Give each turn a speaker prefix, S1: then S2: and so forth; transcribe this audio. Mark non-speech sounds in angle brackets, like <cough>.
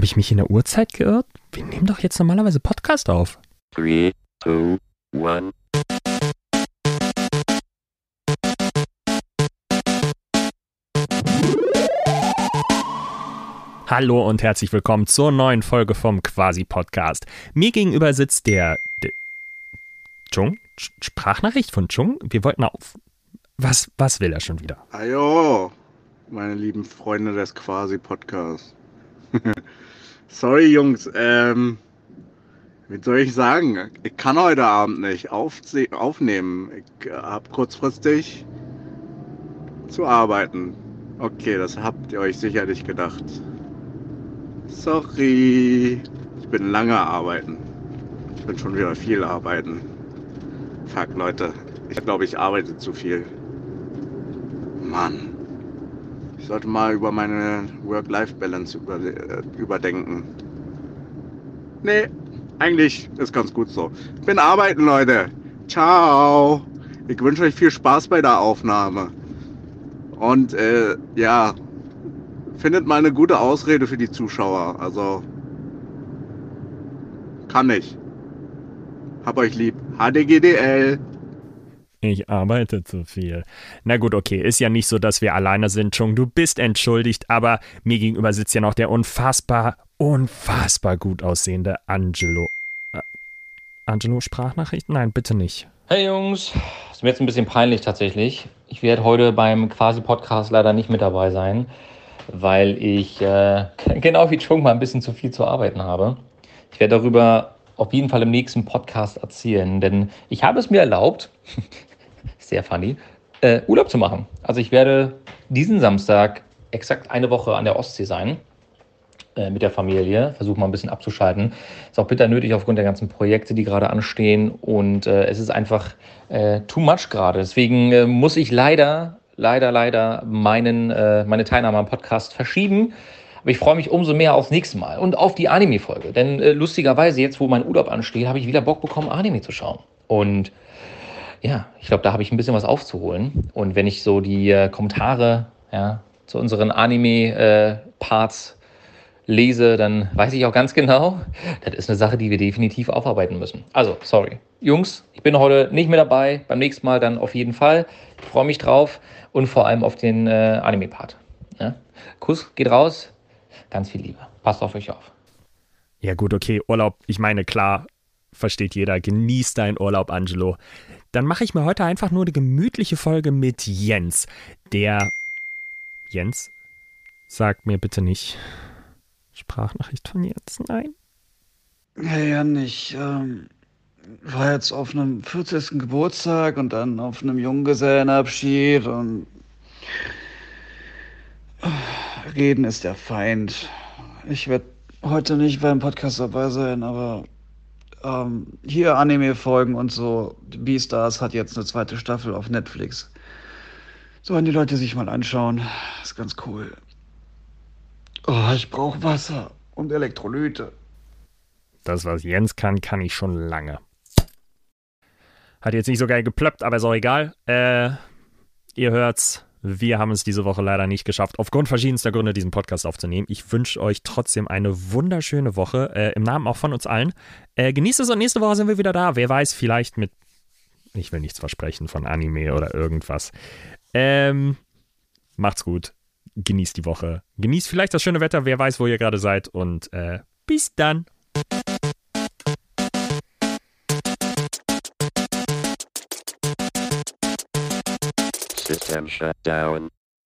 S1: Habe ich mich in der Uhrzeit geirrt? Wir nehmen doch jetzt normalerweise Podcast auf.
S2: 3, 2, 1.
S1: Hallo und herzlich willkommen zur neuen Folge vom Quasi-Podcast. Mir gegenüber sitzt der, der Chung? Sch- Sprachnachricht von Chung? Wir wollten auf. Was, was will er schon wieder?
S3: Ajo, meine lieben Freunde des Quasi-Podcasts. <laughs> Sorry, Jungs, ähm, wie soll ich sagen? Ich kann heute Abend nicht aufnehmen. Ich äh, hab kurzfristig zu arbeiten. Okay, das habt ihr euch sicherlich gedacht. Sorry. Ich bin lange arbeiten. Ich bin schon wieder viel arbeiten. Fuck, Leute. Ich glaube, ich arbeite zu viel. Mann. Ich sollte mal über meine Work-Life-Balance über, äh, überdenken. Nee, eigentlich ist ganz gut so. Bin arbeiten, Leute. Ciao. Ich wünsche euch viel Spaß bei der Aufnahme. Und äh, ja, findet mal eine gute Ausrede für die Zuschauer. Also, kann ich. Hab euch lieb. HDGDL.
S1: Ich arbeite zu viel. Na gut, okay, ist ja nicht so, dass wir alleine sind, Chung. Du bist entschuldigt, aber mir gegenüber sitzt ja noch der unfassbar, unfassbar gut aussehende Angelo. Äh, Angelo Sprachnachricht? Nein, bitte nicht.
S4: Hey Jungs, ist mir jetzt ein bisschen peinlich tatsächlich. Ich werde heute beim Quasi-Podcast leider nicht mit dabei sein, weil ich äh, <laughs> genau wie Chung mal ein bisschen zu viel zu arbeiten habe. Ich werde darüber auf jeden Fall im nächsten Podcast erzählen, denn ich habe es mir erlaubt, <laughs> sehr funny, äh, Urlaub zu machen. Also ich werde diesen Samstag exakt eine Woche an der Ostsee sein äh, mit der Familie, versuche mal ein bisschen abzuschalten. Ist auch bitter nötig aufgrund der ganzen Projekte, die gerade anstehen und äh, es ist einfach äh, too much gerade. Deswegen äh, muss ich leider, leider, leider meinen, äh, meine Teilnahme am Podcast verschieben. Aber ich freue mich umso mehr aufs nächste Mal und auf die Anime-Folge. Denn lustigerweise, jetzt wo mein Urlaub ansteht, habe ich wieder Bock bekommen, Anime zu schauen. Und ja, ich glaube, da habe ich ein bisschen was aufzuholen. Und wenn ich so die äh, Kommentare ja, zu unseren Anime-Parts lese, dann weiß ich auch ganz genau, das ist eine Sache, die wir definitiv aufarbeiten müssen. Also, sorry. Jungs, ich bin heute nicht mehr dabei. Beim nächsten Mal dann auf jeden Fall. Ich freue mich drauf und vor allem auf den äh, Anime-Part. Ja? Kuss geht raus. Ganz viel Liebe. Passt auf euch auf.
S1: Ja gut, okay, Urlaub, ich meine, klar, versteht jeder, genieß deinen Urlaub, Angelo. Dann mache ich mir heute einfach nur eine gemütliche Folge mit Jens. Der Jens, sag mir bitte nicht Sprachnachricht von Jens, nein.
S5: Hey Jan, ich ähm, war jetzt auf einem 40. Geburtstag und dann auf einem Junggesellenabschied und Reden ist der Feind. Ich werde heute nicht beim Podcast dabei sein, aber ähm, hier Anime-Folgen und so. Beastars hat jetzt eine zweite Staffel auf Netflix. Sollen die Leute sich mal anschauen. Ist ganz cool. Oh, ich brauche Wasser und Elektrolyte.
S1: Das, was Jens kann, kann ich schon lange. Hat jetzt nicht so geil geplöppt, aber ist auch egal. Äh, ihr hört's. Wir haben es diese Woche leider nicht geschafft, aufgrund verschiedenster Gründe diesen Podcast aufzunehmen. Ich wünsche euch trotzdem eine wunderschöne Woche, äh, im Namen auch von uns allen. Äh, genießt es und nächste Woche sind wir wieder da. Wer weiß, vielleicht mit, ich will nichts versprechen von Anime oder irgendwas. Ähm, macht's gut. Genießt die Woche. Genießt vielleicht das schöne Wetter. Wer weiß, wo ihr gerade seid. Und äh, bis dann.
S2: System shut down.